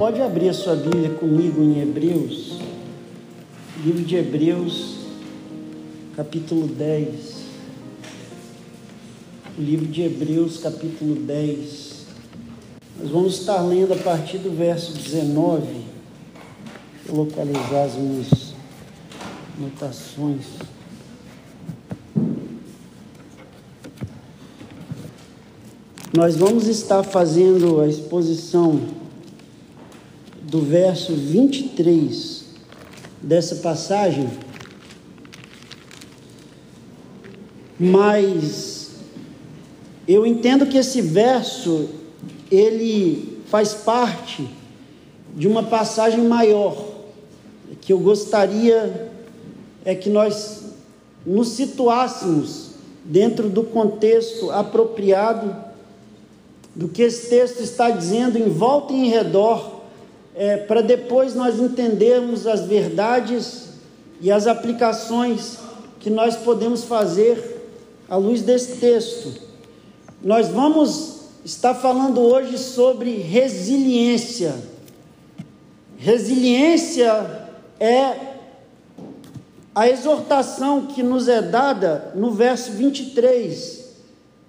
pode abrir a sua Bíblia comigo em Hebreus, livro de Hebreus, capítulo 10. O livro de Hebreus, capítulo 10. Nós vamos estar lendo a partir do verso 19. Vou localizar as minhas anotações. Nós vamos estar fazendo a exposição do verso 23 dessa passagem, mas eu entendo que esse verso ele faz parte de uma passagem maior. Que eu gostaria é que nós nos situássemos dentro do contexto apropriado do que esse texto está dizendo em volta e em redor, é, para depois nós entendermos as verdades e as aplicações que nós podemos fazer à luz desse texto. Nós vamos estar falando hoje sobre resiliência. Resiliência é a exortação que nos é dada no verso 23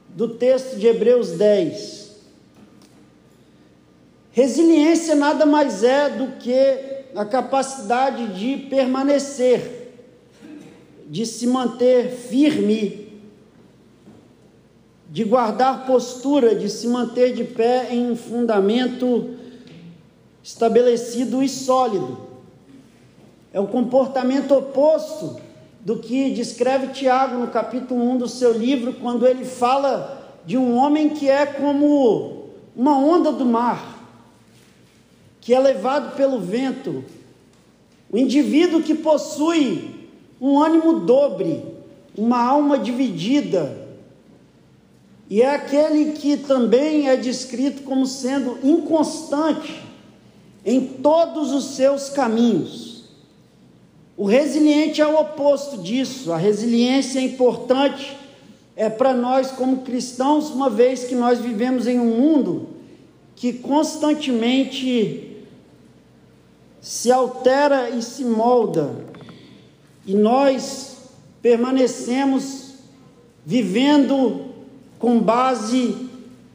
do texto de Hebreus 10. Resiliência nada mais é do que a capacidade de permanecer, de se manter firme, de guardar postura, de se manter de pé em um fundamento estabelecido e sólido. É o comportamento oposto do que descreve Tiago no capítulo 1 do seu livro, quando ele fala de um homem que é como uma onda do mar que é levado pelo vento, o indivíduo que possui um ânimo dobre, uma alma dividida, e é aquele que também é descrito como sendo inconstante em todos os seus caminhos. O resiliente é o oposto disso. A resiliência é importante é para nós como cristãos, uma vez que nós vivemos em um mundo que constantemente se altera e se molda, e nós permanecemos vivendo com base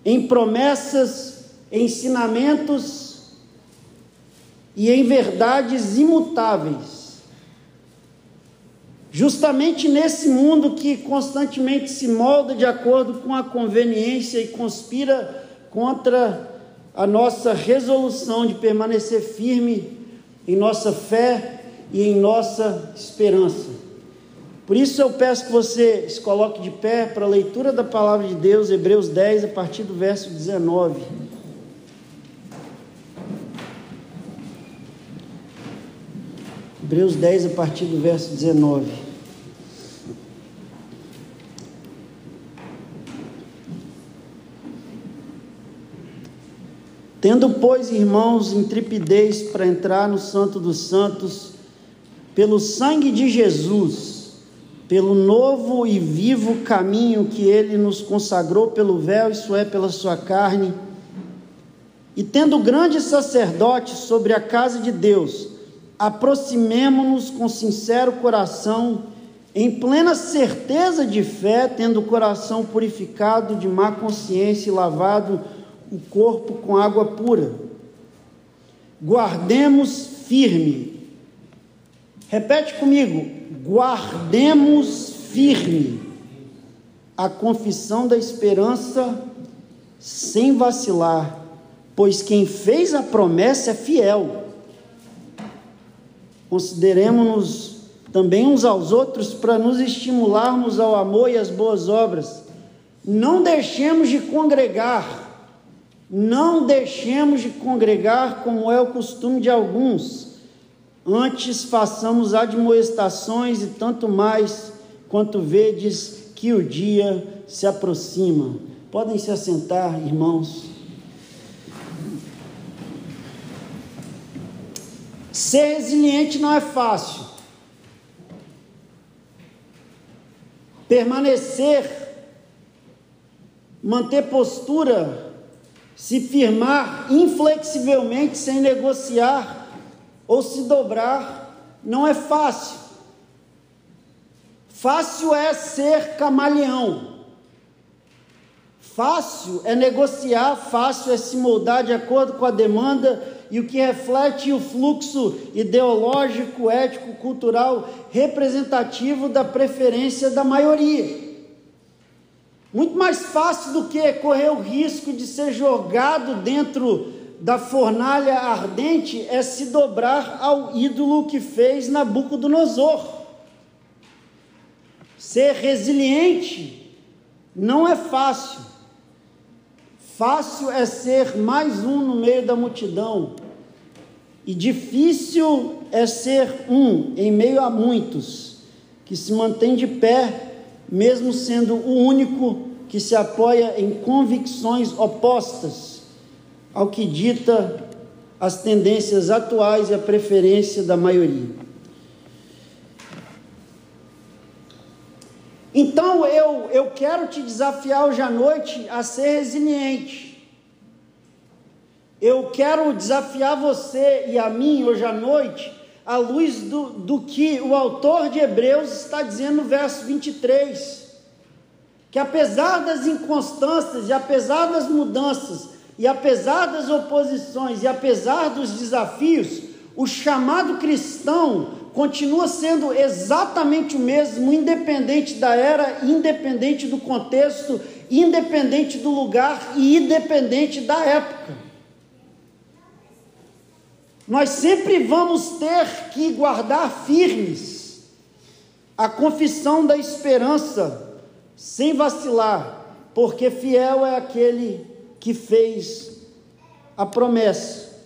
em promessas, ensinamentos e em verdades imutáveis. Justamente nesse mundo que constantemente se molda de acordo com a conveniência e conspira contra a nossa resolução de permanecer firme em nossa fé e em nossa esperança. Por isso eu peço que você se coloque de pé para a leitura da palavra de Deus, Hebreus 10, a partir do verso 19. Hebreus 10, a partir do verso 19. Tendo, pois, irmãos, intrepidez para entrar no Santo dos Santos, pelo sangue de Jesus, pelo novo e vivo caminho que ele nos consagrou pelo véu, isso é, pela sua carne, e tendo grande sacerdote sobre a casa de Deus, aproximemo-nos com sincero coração, em plena certeza de fé, tendo o coração purificado de má consciência e lavado o corpo com água pura. Guardemos firme. Repete comigo: guardemos firme a confissão da esperança sem vacilar, pois quem fez a promessa é fiel. Consideremos-nos também uns aos outros para nos estimularmos ao amor e às boas obras. Não deixemos de congregar não deixemos de congregar como é o costume de alguns, antes façamos admoestações e tanto mais quanto vedes que o dia se aproxima. Podem se assentar, irmãos. Ser resiliente não é fácil. Permanecer, manter postura se firmar inflexivelmente sem negociar ou se dobrar, não é fácil. Fácil é ser camaleão. Fácil é negociar, fácil é se moldar de acordo com a demanda e o que reflete o fluxo ideológico, ético, cultural representativo da preferência da maioria. Muito mais fácil do que correr o risco de ser jogado dentro da fornalha ardente é se dobrar ao ídolo que fez Nabucodonosor. Ser resiliente não é fácil. Fácil é ser mais um no meio da multidão, e difícil é ser um em meio a muitos, que se mantém de pé, mesmo sendo o único que se apoia em convicções opostas ao que dita as tendências atuais e a preferência da maioria. Então eu, eu quero te desafiar hoje à noite a ser resiliente. Eu quero desafiar você e a mim hoje à noite, à luz do, do que o autor de Hebreus está dizendo no verso 23. Que apesar das inconstâncias e apesar das mudanças, e apesar das oposições e apesar dos desafios, o chamado cristão continua sendo exatamente o mesmo, independente da era, independente do contexto, independente do lugar e independente da época. Nós sempre vamos ter que guardar firmes a confissão da esperança, sem vacilar, porque fiel é aquele que fez a promessa.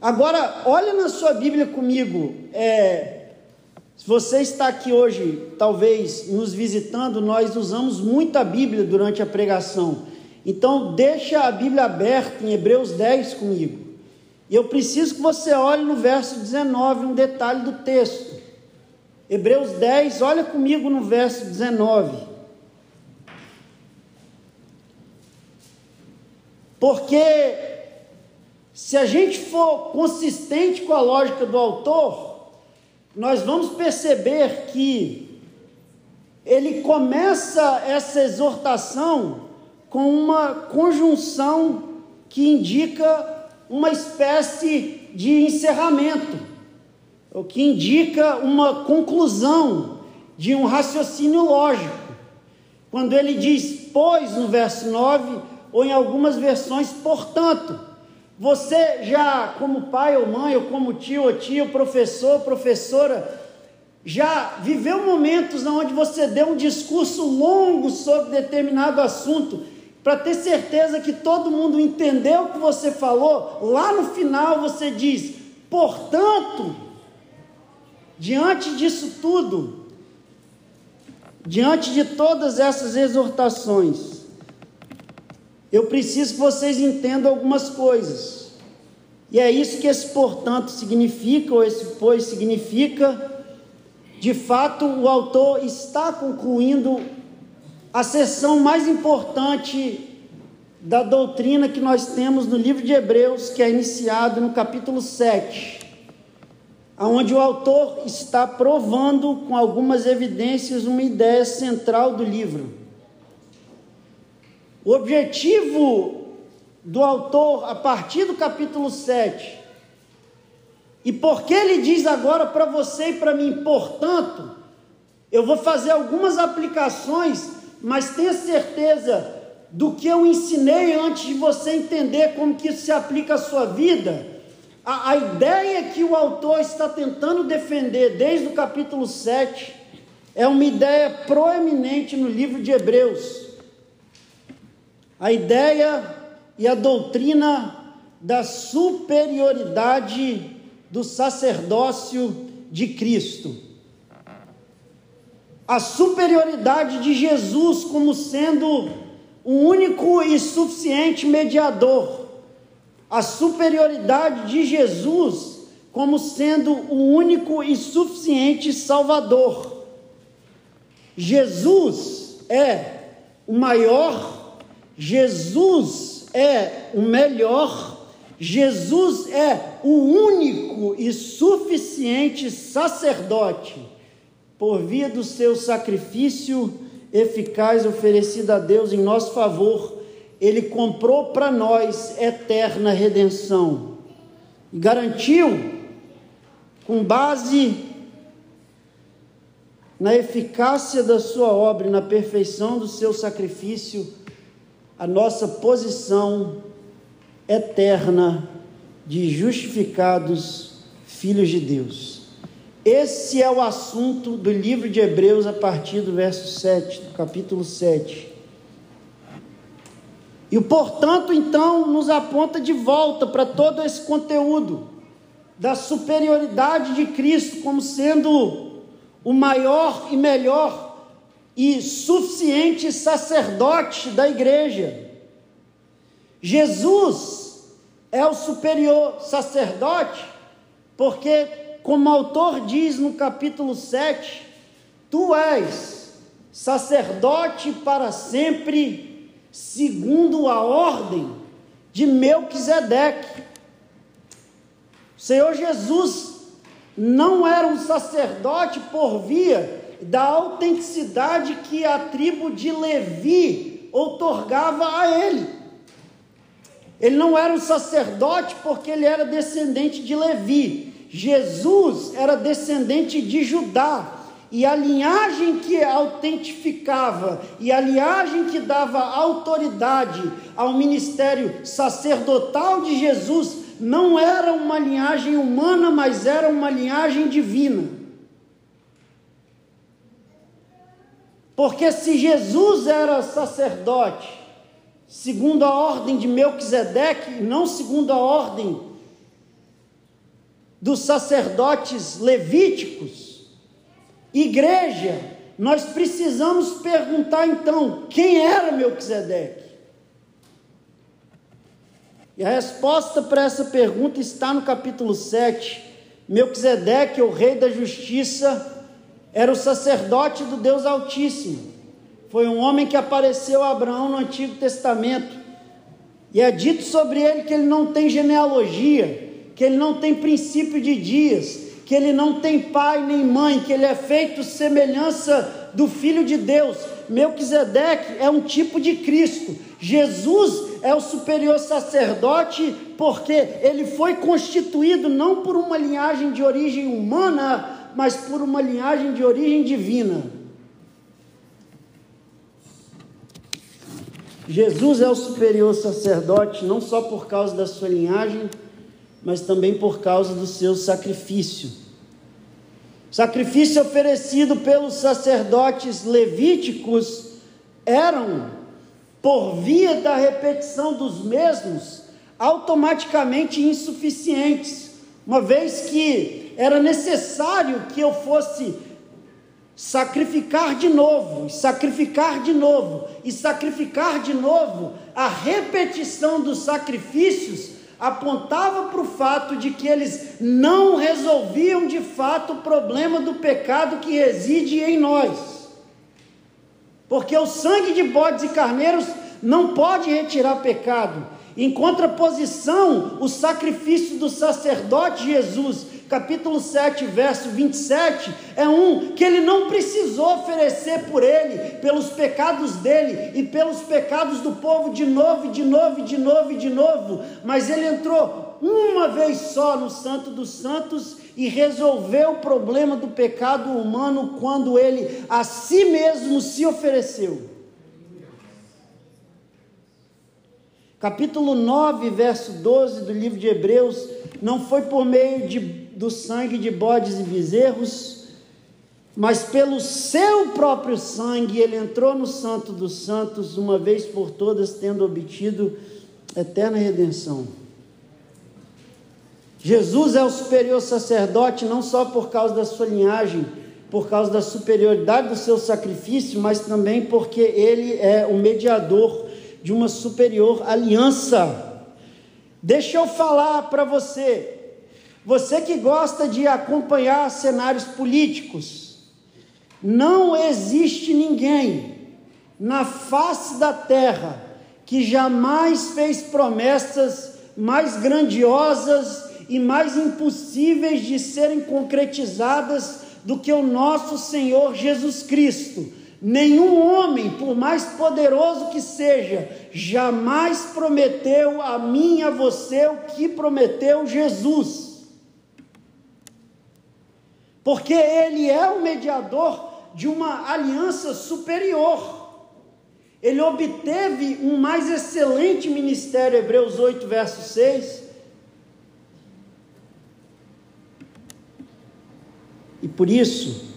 Agora, olha na sua Bíblia comigo. É, se você está aqui hoje, talvez nos visitando, nós usamos muito a Bíblia durante a pregação. Então, deixa a Bíblia aberta em Hebreus 10 comigo. E eu preciso que você olhe no verso 19, um detalhe do texto. Hebreus 10, olha comigo no verso 19. Porque se a gente for consistente com a lógica do autor, nós vamos perceber que ele começa essa exortação com uma conjunção que indica uma espécie de encerramento, o que indica uma conclusão de um raciocínio lógico. Quando ele diz, pois, no verso 9, ou em algumas versões, portanto. Você já, como pai ou mãe, ou como tio ou tia, professor, professora, já viveu momentos onde você deu um discurso longo sobre determinado assunto, para ter certeza que todo mundo entendeu o que você falou, lá no final você diz: portanto, diante disso tudo, diante de todas essas exortações, eu preciso que vocês entendam algumas coisas. E é isso que esse portanto significa, ou esse pois significa. De fato, o autor está concluindo a sessão mais importante da doutrina que nós temos no livro de Hebreus, que é iniciado no capítulo 7, onde o autor está provando com algumas evidências uma ideia central do livro. O objetivo do autor, a partir do capítulo 7, e porque ele diz agora para você e para mim, portanto, eu vou fazer algumas aplicações, mas tenha certeza do que eu ensinei antes de você entender como que isso se aplica à sua vida. A, a ideia que o autor está tentando defender desde o capítulo 7 é uma ideia proeminente no livro de Hebreus a ideia e a doutrina da superioridade do sacerdócio de Cristo. A superioridade de Jesus como sendo o único e suficiente mediador. A superioridade de Jesus como sendo o único e suficiente Salvador. Jesus é o maior Jesus é o melhor, Jesus é o único e suficiente sacerdote, por via do seu sacrifício eficaz oferecido a Deus em nosso favor, ele comprou para nós eterna redenção e garantiu, com base na eficácia da sua obra e na perfeição do seu sacrifício, a nossa posição eterna de justificados filhos de Deus. Esse é o assunto do livro de Hebreus a partir do verso 7, do capítulo 7. E o portanto, então, nos aponta de volta para todo esse conteúdo da superioridade de Cristo como sendo o maior e melhor e suficiente sacerdote da igreja. Jesus é o superior sacerdote, porque, como o autor diz no capítulo 7, tu és sacerdote para sempre, segundo a ordem de Melquisedeque. O Senhor Jesus não era um sacerdote por via da autenticidade que a tribo de Levi outorgava a ele. Ele não era um sacerdote porque ele era descendente de Levi. Jesus era descendente de Judá. E a linhagem que autentificava e a linhagem que dava autoridade ao ministério sacerdotal de Jesus não era uma linhagem humana, mas era uma linhagem divina. Porque se Jesus era sacerdote, segundo a ordem de Melquisedeque, não segundo a ordem dos sacerdotes levíticos, igreja, nós precisamos perguntar então, quem era Melquisedeque? E a resposta para essa pergunta está no capítulo 7. Melquisedeque, o rei da justiça, era o sacerdote do Deus Altíssimo. Foi um homem que apareceu a Abraão no Antigo Testamento. E é dito sobre ele que ele não tem genealogia, que ele não tem princípio de dias, que ele não tem pai nem mãe, que ele é feito semelhança do Filho de Deus. Melquisedeque é um tipo de Cristo. Jesus é o superior sacerdote porque ele foi constituído não por uma linhagem de origem humana, mas por uma linhagem de origem divina. Jesus é o superior sacerdote não só por causa da sua linhagem, mas também por causa do seu sacrifício. Sacrifício oferecido pelos sacerdotes levíticos eram, por via da repetição dos mesmos, automaticamente insuficientes, uma vez que era necessário que eu fosse sacrificar de novo, sacrificar de novo, e sacrificar de novo, a repetição dos sacrifícios apontava para o fato de que eles não resolviam de fato o problema do pecado que reside em nós. Porque o sangue de bodes e carneiros não pode retirar pecado. Em contraposição, o sacrifício do sacerdote Jesus capítulo 7, verso 27, é um que ele não precisou oferecer por ele, pelos pecados dele e pelos pecados do povo de novo, de novo, de novo, de novo, mas ele entrou uma vez só no Santo dos Santos e resolveu o problema do pecado humano quando ele a si mesmo se ofereceu. Capítulo 9, verso 12 do livro de Hebreus, não foi por meio de do sangue de bodes e bezerros, mas pelo seu próprio sangue ele entrou no Santo dos Santos, uma vez por todas, tendo obtido eterna redenção. Jesus é o superior sacerdote não só por causa da sua linhagem, por causa da superioridade do seu sacrifício, mas também porque ele é o mediador de uma superior aliança. Deixa eu falar para você, você que gosta de acompanhar cenários políticos, não existe ninguém na face da terra que jamais fez promessas mais grandiosas e mais impossíveis de serem concretizadas do que o nosso Senhor Jesus Cristo. Nenhum homem, por mais poderoso que seja, jamais prometeu a mim e a você o que prometeu Jesus. Porque ele é o mediador de uma aliança superior. Ele obteve um mais excelente ministério, Hebreus 8, verso 6. E por isso,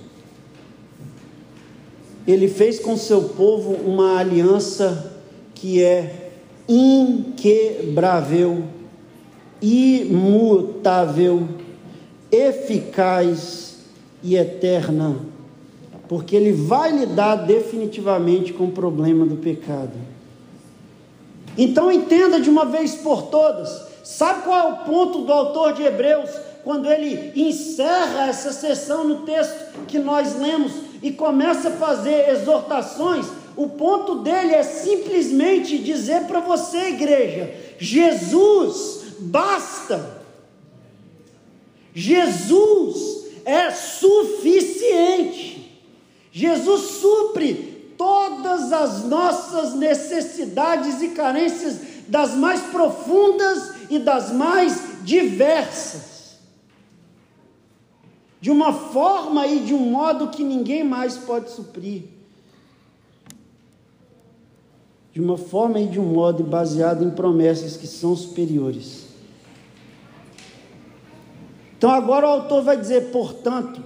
ele fez com seu povo uma aliança que é inquebrável, imutável, eficaz e eterna porque ele vai lidar definitivamente com o problema do pecado. Então entenda de uma vez por todas. Sabe qual é o ponto do autor de Hebreus quando ele encerra essa sessão no texto que nós lemos e começa a fazer exortações? O ponto dele é simplesmente dizer para você, igreja: Jesus basta. Jesus é suficiente. Jesus supre todas as nossas necessidades e carências, das mais profundas e das mais diversas, de uma forma e de um modo que ninguém mais pode suprir. De uma forma e de um modo baseado em promessas que são superiores. Então agora o autor vai dizer, portanto,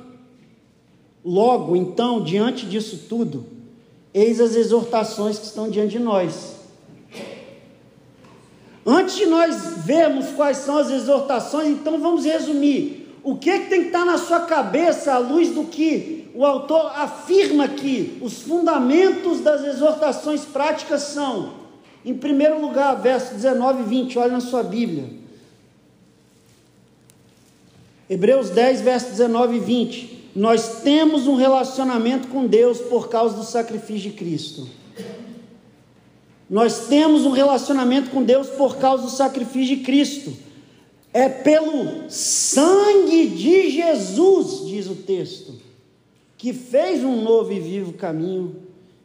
Logo, então, diante disso tudo, eis as exortações que estão diante de nós. Antes de nós vermos quais são as exortações, então vamos resumir. O que, é que tem que estar na sua cabeça à luz do que o autor afirma que os fundamentos das exortações práticas são? Em primeiro lugar, verso 19 e 20, olha na sua Bíblia. Hebreus 10, verso 19 e 20 nós temos um relacionamento com Deus por causa do sacrifício de Cristo. Nós temos um relacionamento com Deus por causa do sacrifício de Cristo. É pelo sangue de Jesus, diz o texto, que fez um novo e vivo caminho,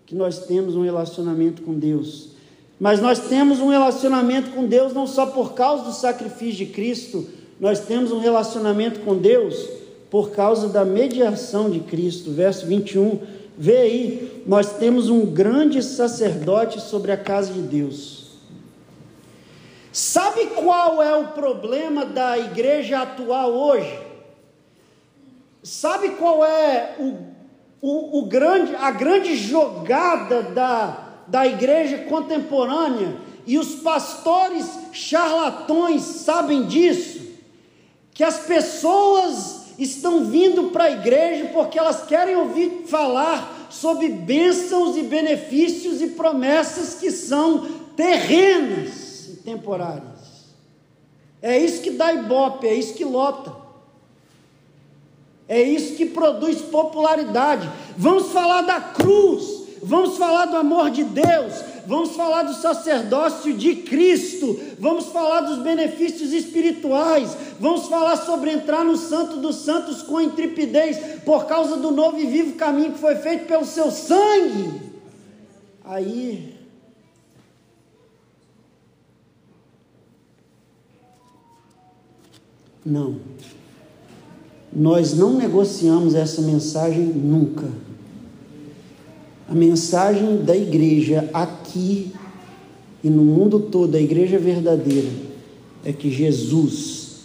que nós temos um relacionamento com Deus. Mas nós temos um relacionamento com Deus não só por causa do sacrifício de Cristo, nós temos um relacionamento com Deus por causa da mediação de Cristo. Verso 21, vê aí, nós temos um grande sacerdote sobre a casa de Deus. Sabe qual é o problema da igreja atual hoje? Sabe qual é o, o, o grande, a grande jogada da, da igreja contemporânea? E os pastores charlatões sabem disso? Que as pessoas estão vindo para a igreja porque elas querem ouvir falar sobre bênçãos e benefícios e promessas que são terrenas e temporárias. É isso que dá ibope, é isso que lota. É isso que produz popularidade. Vamos falar da cruz, vamos falar do amor de Deus, vamos falar do sacerdócio de Cristo, vamos falar dos benefícios espirituais, vamos falar sobre entrar no Santo dos Santos com intrepidez, por causa do novo e vivo caminho que foi feito pelo seu sangue. Aí. Não. Nós não negociamos essa mensagem nunca. Mensagem da igreja aqui e no mundo todo, a igreja verdadeira, é que Jesus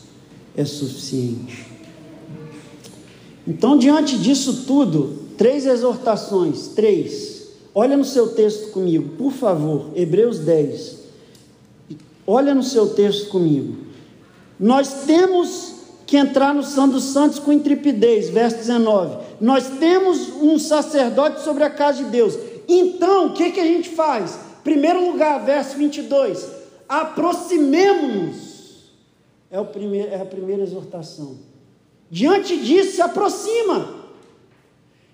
é suficiente. Então, diante disso tudo, três exortações, três. Olha no seu texto comigo, por favor, Hebreus 10. Olha no seu texto comigo. Nós temos que entrar no Santo dos Santos com intrepidez, verso 19. Nós temos um sacerdote sobre a casa de Deus. Então, o que, que a gente faz? Primeiro lugar, verso 22. Aproximemo-nos. É, é a primeira exortação. Diante disso, se aproxima.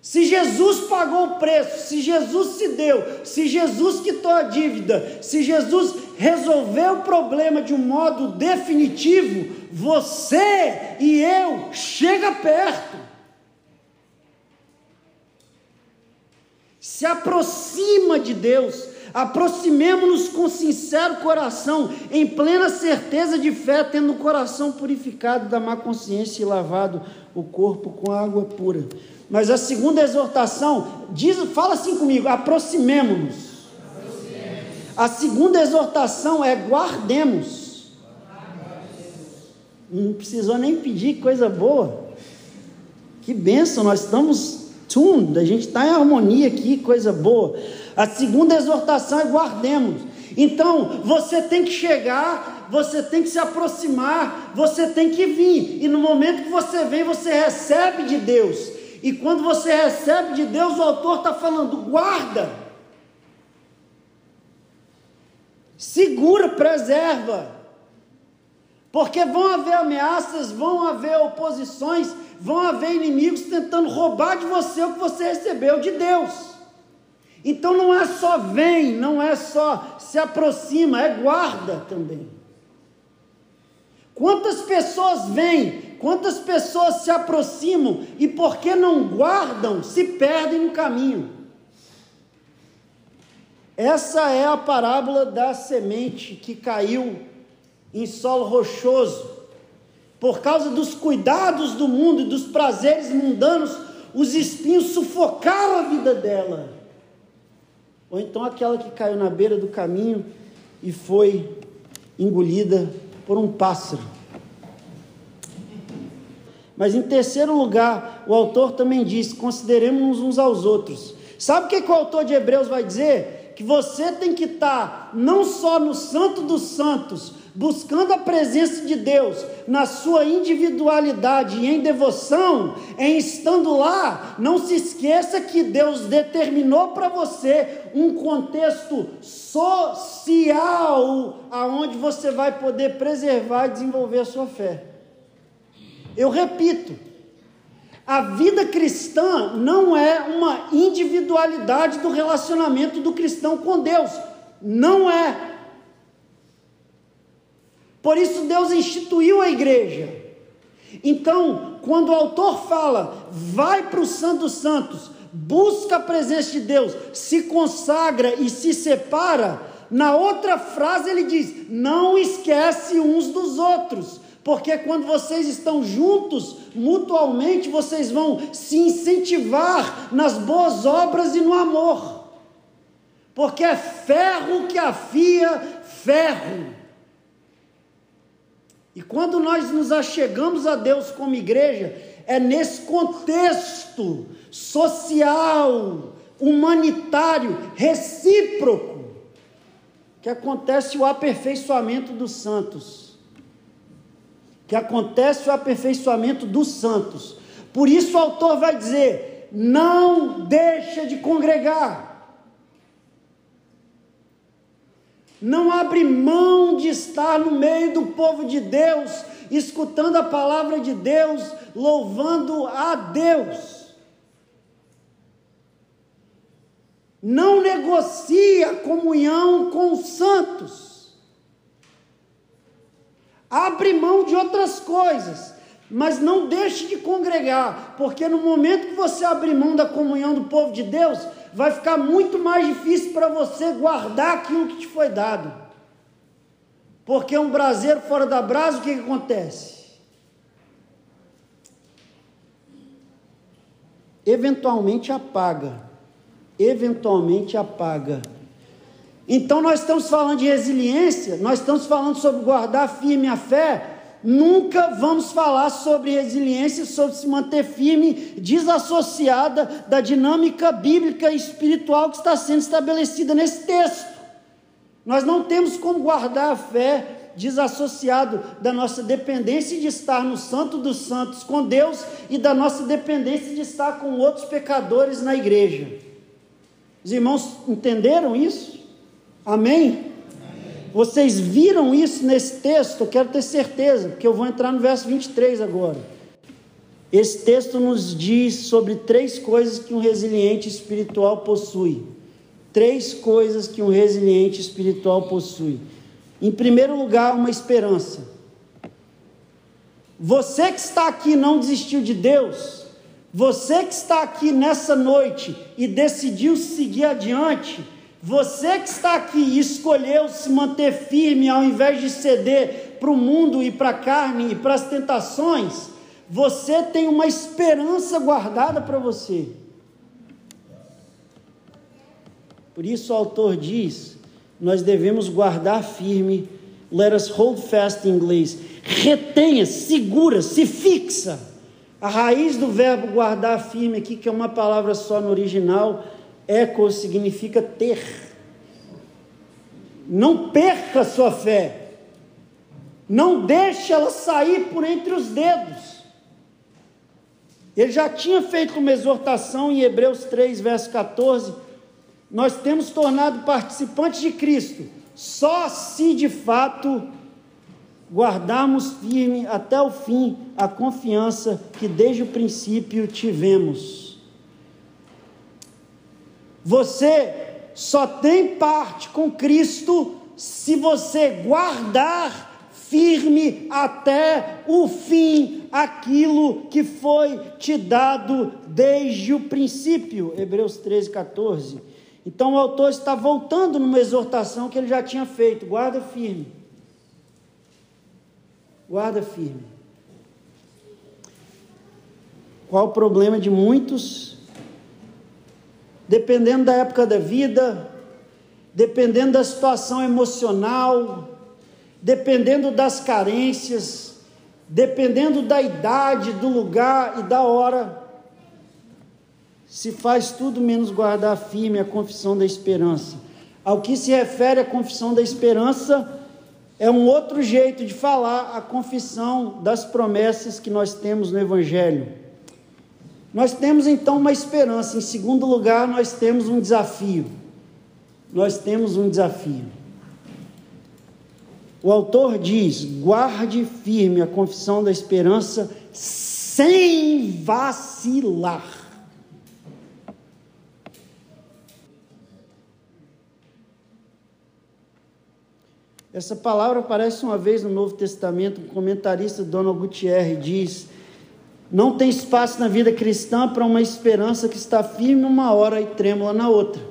Se Jesus pagou o preço, se Jesus se deu, se Jesus quitou a dívida, se Jesus resolveu o problema de um modo definitivo, você e eu chega perto. Se aproxima de Deus, aproximemo-nos com sincero coração, em plena certeza de fé, tendo o coração purificado da má consciência e lavado o corpo com água pura. Mas a segunda exortação diz, fala assim comigo, aproximemo-nos. A segunda exortação é guardemos. Não precisou nem pedir coisa boa. Que bênção, nós estamos tuned, a gente está em harmonia aqui, coisa boa. A segunda exortação é guardemos. Então, você tem que chegar, você tem que se aproximar, você tem que vir. E no momento que você vem, você recebe de Deus. E quando você recebe de Deus, o autor está falando: guarda, segura, preserva, porque vão haver ameaças, vão haver oposições, vão haver inimigos tentando roubar de você o que você recebeu de Deus. Então não é só vem, não é só se aproxima, é guarda também. Quantas pessoas vêm Quantas pessoas se aproximam e, porque não guardam, se perdem no caminho? Essa é a parábola da semente que caiu em solo rochoso. Por causa dos cuidados do mundo e dos prazeres mundanos, os espinhos sufocaram a vida dela. Ou então aquela que caiu na beira do caminho e foi engolida por um pássaro. Mas em terceiro lugar, o autor também diz: consideremos uns aos outros. Sabe o que, que o autor de Hebreus vai dizer? Que você tem que estar não só no Santo dos Santos, buscando a presença de Deus na sua individualidade e em devoção, em estando lá, não se esqueça que Deus determinou para você um contexto social aonde você vai poder preservar e desenvolver a sua fé. Eu repito, a vida cristã não é uma individualidade do relacionamento do cristão com Deus. Não é. Por isso Deus instituiu a igreja. Então, quando o autor fala, vai para o Santo dos Santos, busca a presença de Deus, se consagra e se separa, na outra frase ele diz: não esquece uns dos outros porque quando vocês estão juntos, mutualmente, vocês vão se incentivar nas boas obras e no amor. Porque é ferro que afia ferro. E quando nós nos achegamos a Deus como igreja, é nesse contexto social, humanitário, recíproco, que acontece o aperfeiçoamento dos santos que acontece o aperfeiçoamento dos santos. Por isso o autor vai dizer: não deixa de congregar. Não abre mão de estar no meio do povo de Deus, escutando a palavra de Deus, louvando a Deus. Não negocia comunhão com os santos. Abre mão de outras coisas, mas não deixe de congregar, porque no momento que você abrir mão da comunhão do povo de Deus, vai ficar muito mais difícil para você guardar aquilo que te foi dado. Porque um braseiro fora da brasa, o que, que acontece? Eventualmente apaga. Eventualmente apaga. Então nós estamos falando de resiliência, nós estamos falando sobre guardar firme a fé. Nunca vamos falar sobre resiliência, sobre se manter firme, desassociada da dinâmica bíblica e espiritual que está sendo estabelecida nesse texto. Nós não temos como guardar a fé desassociado da nossa dependência de estar no Santo dos Santos com Deus e da nossa dependência de estar com outros pecadores na igreja. Os irmãos entenderam isso? Amém? Vocês viram isso nesse texto? Eu quero ter certeza, porque eu vou entrar no verso 23 agora. Esse texto nos diz sobre três coisas que um resiliente espiritual possui. Três coisas que um resiliente espiritual possui. Em primeiro lugar, uma esperança. Você que está aqui não desistiu de Deus, você que está aqui nessa noite e decidiu seguir adiante, você que está aqui e escolheu se manter firme ao invés de ceder para o mundo e para a carne e para as tentações, você tem uma esperança guardada para você. Por isso o autor diz: nós devemos guardar firme, let us hold fast em inglês, retenha, segura, se fixa. A raiz do verbo guardar firme aqui, que é uma palavra só no original, eco significa ter. Não perca sua fé. Não deixe ela sair por entre os dedos. Ele já tinha feito uma exortação em Hebreus 3, verso 14. Nós temos tornado participantes de Cristo, só se de fato guardarmos firme até o fim a confiança que desde o princípio tivemos. Você só tem parte com Cristo se você guardar firme até o fim aquilo que foi te dado desde o princípio. Hebreus 13, 14. Então o autor está voltando numa exortação que ele já tinha feito. Guarda firme. Guarda firme. Qual o problema de muitos? Dependendo da época da vida, dependendo da situação emocional, dependendo das carências, dependendo da idade, do lugar e da hora, se faz tudo menos guardar firme a confissão da esperança. Ao que se refere à confissão da esperança, é um outro jeito de falar a confissão das promessas que nós temos no Evangelho. Nós temos então uma esperança, em segundo lugar, nós temos um desafio. Nós temos um desafio. O autor diz: guarde firme a confissão da esperança sem vacilar. Essa palavra aparece uma vez no Novo Testamento, um comentarista Donald Gutierrez diz: Não tem espaço na vida cristã para uma esperança que está firme uma hora e trêmula na outra.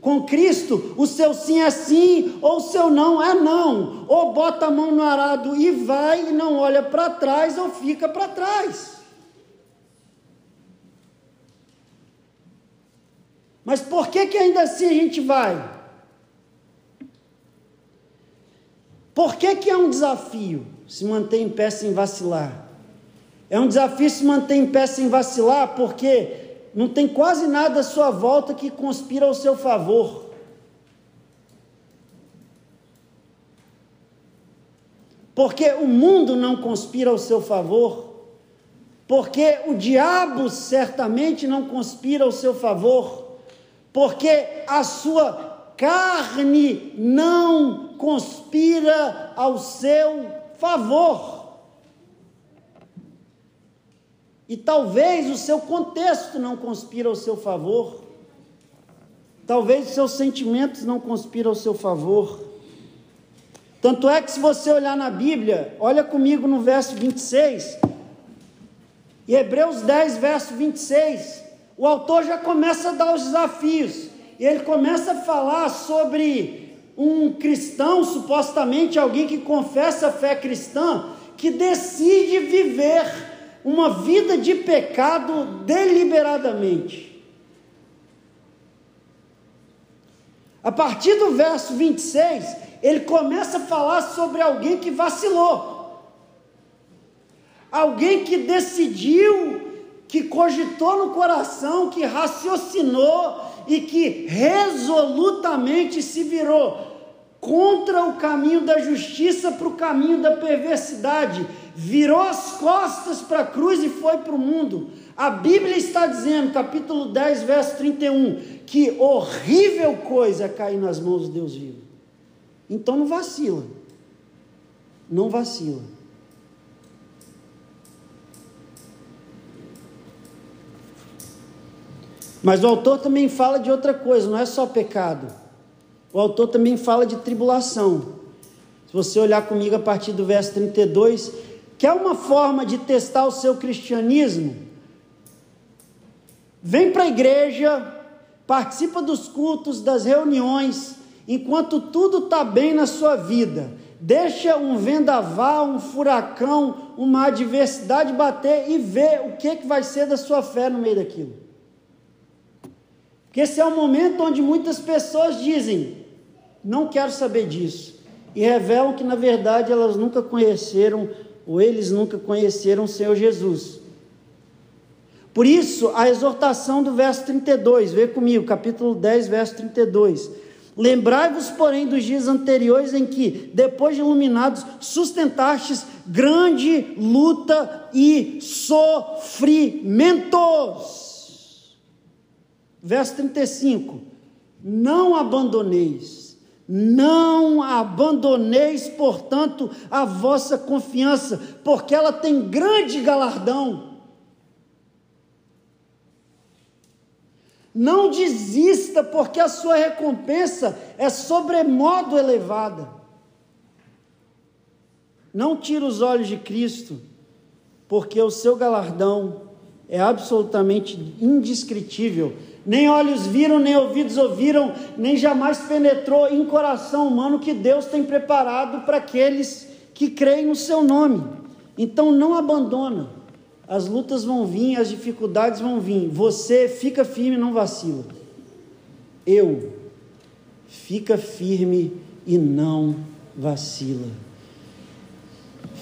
Com Cristo, o seu sim é sim, ou o seu não é não. Ou bota a mão no arado e vai e não olha para trás, ou fica para trás. Mas por que, que ainda assim a gente vai? Por que, que é um desafio se manter em pé sem vacilar? É um desafio se manter em pé sem vacilar, porque não tem quase nada à sua volta que conspira ao seu favor. Porque o mundo não conspira ao seu favor, porque o diabo certamente não conspira ao seu favor, porque a sua carne não conspira ao seu favor. E talvez o seu contexto não conspira ao seu favor. Talvez os seus sentimentos não conspiram ao seu favor. Tanto é que se você olhar na Bíblia, olha comigo no verso 26, e Hebreus 10, verso 26, o autor já começa a dar os desafios, e ele começa a falar sobre um cristão, supostamente alguém que confessa a fé cristã, que decide viver uma vida de pecado deliberadamente. A partir do verso 26, ele começa a falar sobre alguém que vacilou, alguém que decidiu, que cogitou no coração, que raciocinou e que resolutamente se virou contra o caminho da justiça para o caminho da perversidade virou as costas para a cruz e foi para o mundo. A Bíblia está dizendo, capítulo 10, verso 31, que horrível coisa é cair nas mãos de Deus vivo. Então não vacila. Não vacila. Mas o autor também fala de outra coisa, não é só pecado. O autor também fala de tribulação. Se você olhar comigo a partir do verso 32, que é uma forma de testar o seu cristianismo, vem para a igreja, participa dos cultos, das reuniões, enquanto tudo está bem na sua vida. Deixa um vendaval, um furacão, uma adversidade bater e vê o que, que vai ser da sua fé no meio daquilo. Porque esse é o momento onde muitas pessoas dizem: não quero saber disso. E revelam que na verdade elas nunca conheceram, ou eles nunca conheceram o Senhor Jesus. Por isso, a exortação do verso 32, vê comigo, capítulo 10, verso 32. Lembrai-vos, porém, dos dias anteriores em que, depois de iluminados, sustentastes grande luta e sofrimentos Verso 35: Não abandoneis, não abandoneis, portanto, a vossa confiança, porque ela tem grande galardão. Não desista, porque a sua recompensa é sobremodo elevada. Não tire os olhos de Cristo, porque o seu galardão é absolutamente indescritível nem olhos viram, nem ouvidos ouviram, nem jamais penetrou em coração humano que Deus tem preparado para aqueles que creem no seu nome. Então não abandona. As lutas vão vir, as dificuldades vão vir. Você fica firme, não vacila. Eu fica firme e não vacila.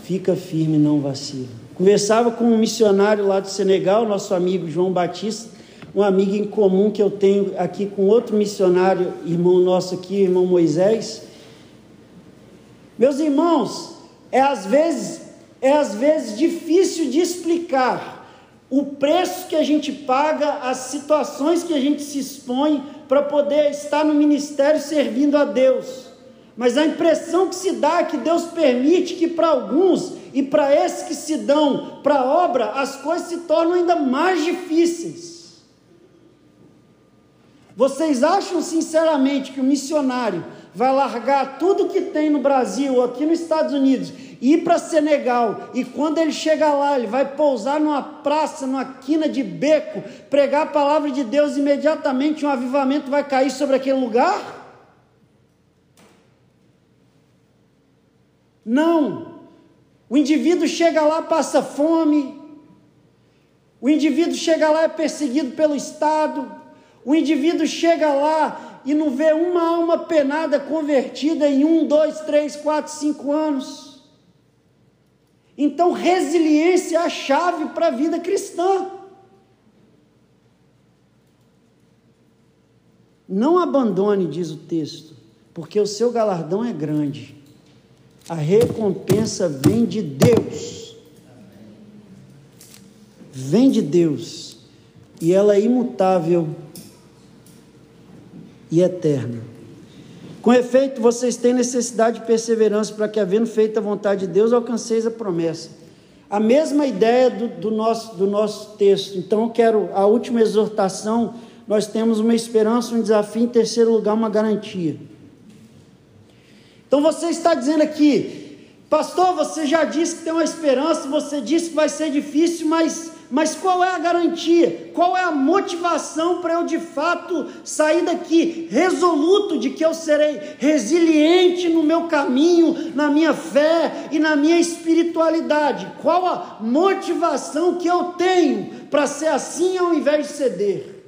Fica firme e não vacila. Conversava com um missionário lá do Senegal, nosso amigo João Batista, um amigo em comum que eu tenho aqui com outro missionário, irmão nosso aqui, irmão Moisés. Meus irmãos, é às vezes, é às vezes difícil de explicar o preço que a gente paga, as situações que a gente se expõe para poder estar no ministério servindo a Deus. Mas a impressão que se dá é que Deus permite que para alguns e para esses que se dão para a obra, as coisas se tornam ainda mais difíceis. Vocês acham sinceramente que o missionário vai largar tudo que tem no Brasil, aqui nos Estados Unidos, ir para Senegal e quando ele chegar lá, ele vai pousar numa praça, numa quina de beco, pregar a palavra de Deus, imediatamente um avivamento vai cair sobre aquele lugar? Não. O indivíduo chega lá, passa fome. O indivíduo chega lá, é perseguido pelo Estado o indivíduo chega lá e não vê uma alma penada convertida em um, dois, três, quatro, cinco anos. Então, resiliência é a chave para a vida cristã. Não abandone, diz o texto, porque o seu galardão é grande. A recompensa vem de Deus. Vem de Deus. E ela é imutável e eterna. Com efeito, vocês têm necessidade de perseverança para que, havendo feito a vontade de Deus, alcanceis a promessa. A mesma ideia do, do, nosso, do nosso texto. Então, eu quero a última exortação. Nós temos uma esperança, um desafio, em terceiro lugar, uma garantia. Então, você está dizendo aqui, pastor, você já disse que tem uma esperança, você disse que vai ser difícil, mas mas qual é a garantia? Qual é a motivação para eu de fato sair daqui resoluto de que eu serei resiliente no meu caminho, na minha fé e na minha espiritualidade? Qual a motivação que eu tenho para ser assim ao invés de ceder?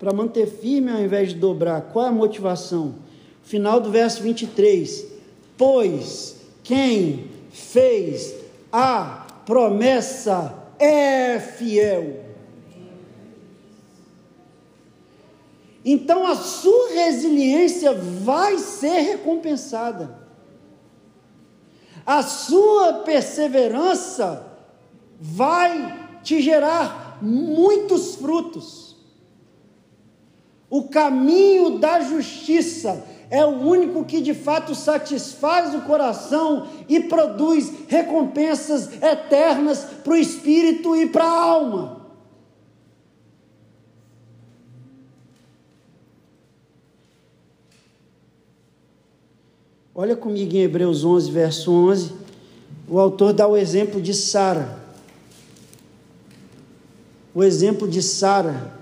Para manter firme ao invés de dobrar. Qual a motivação? Final do verso 23. Pois quem fez a promessa é fiel. Então a sua resiliência vai ser recompensada. A sua perseverança vai te gerar muitos frutos. O caminho da justiça é o único que de fato satisfaz o coração e produz recompensas eternas para o espírito e para a alma. Olha comigo em Hebreus 11, verso 11. O autor dá o exemplo de Sara. O exemplo de Sara,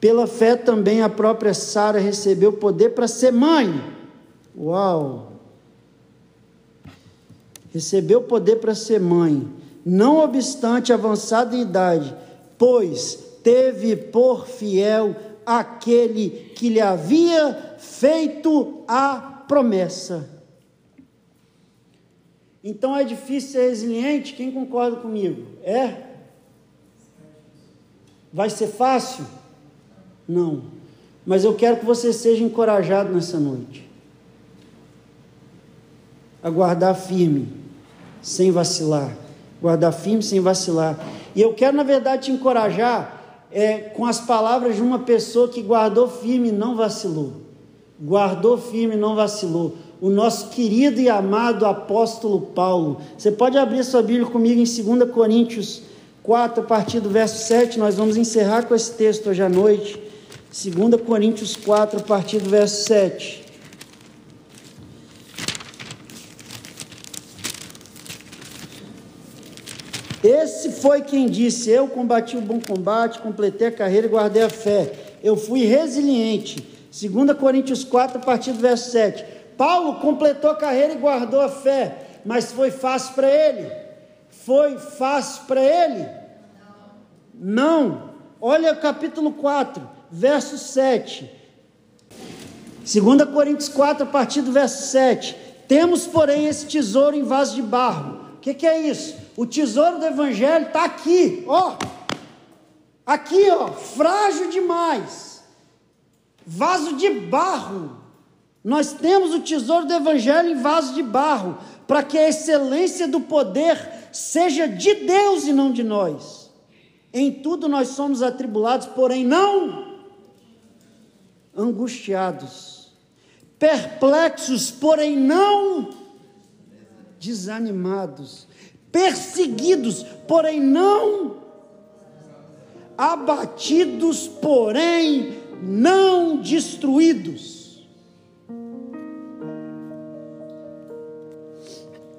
pela fé também a própria Sara recebeu poder para ser mãe. Uau! Recebeu poder para ser mãe, não obstante avançada em idade, pois teve por fiel aquele que lhe havia feito a promessa. Então é difícil ser resiliente? Quem concorda comigo? É? Vai ser fácil? Não. Mas eu quero que você seja encorajado nessa noite. A guardar firme, sem vacilar. Guardar firme, sem vacilar. E eu quero, na verdade, te encorajar é, com as palavras de uma pessoa que guardou firme e não vacilou guardou firme, não vacilou. O nosso querido e amado apóstolo Paulo. Você pode abrir sua Bíblia comigo em 2 Coríntios 4, a partir do verso 7. Nós vamos encerrar com esse texto hoje à noite. 2 Coríntios 4, a partir do verso 7. Esse foi quem disse: Eu combati o bom combate, completei a carreira e guardei a fé. Eu fui resiliente 2 Coríntios 4, a partir do verso 7. Paulo completou a carreira e guardou a fé, mas foi fácil para ele? Foi fácil para ele? Não. Olha o capítulo 4, verso 7. 2 Coríntios 4, a partir do verso 7. Temos, porém, esse tesouro em vaso de barro. O que, que, é isso? O tesouro do Evangelho está aqui, ó. Aqui, ó, frágil demais vaso de barro. Nós temos o tesouro do Evangelho em vaso de barro, para que a excelência do poder seja de Deus e não de nós. Em tudo nós somos atribulados, porém não angustiados, perplexos, porém não desanimados, perseguidos, porém não abatidos, porém não destruídos.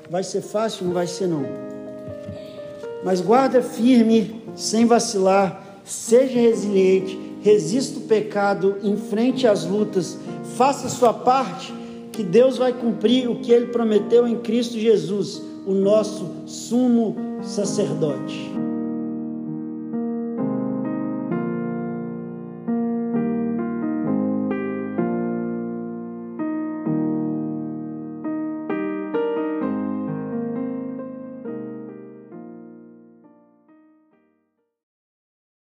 Vai ser fácil? Não vai ser, não. Mas guarda firme, sem vacilar, seja resiliente, resista o pecado, enfrente as lutas, faça sua parte, que Deus vai cumprir o que Ele prometeu em Cristo Jesus, o nosso sumo sacerdote.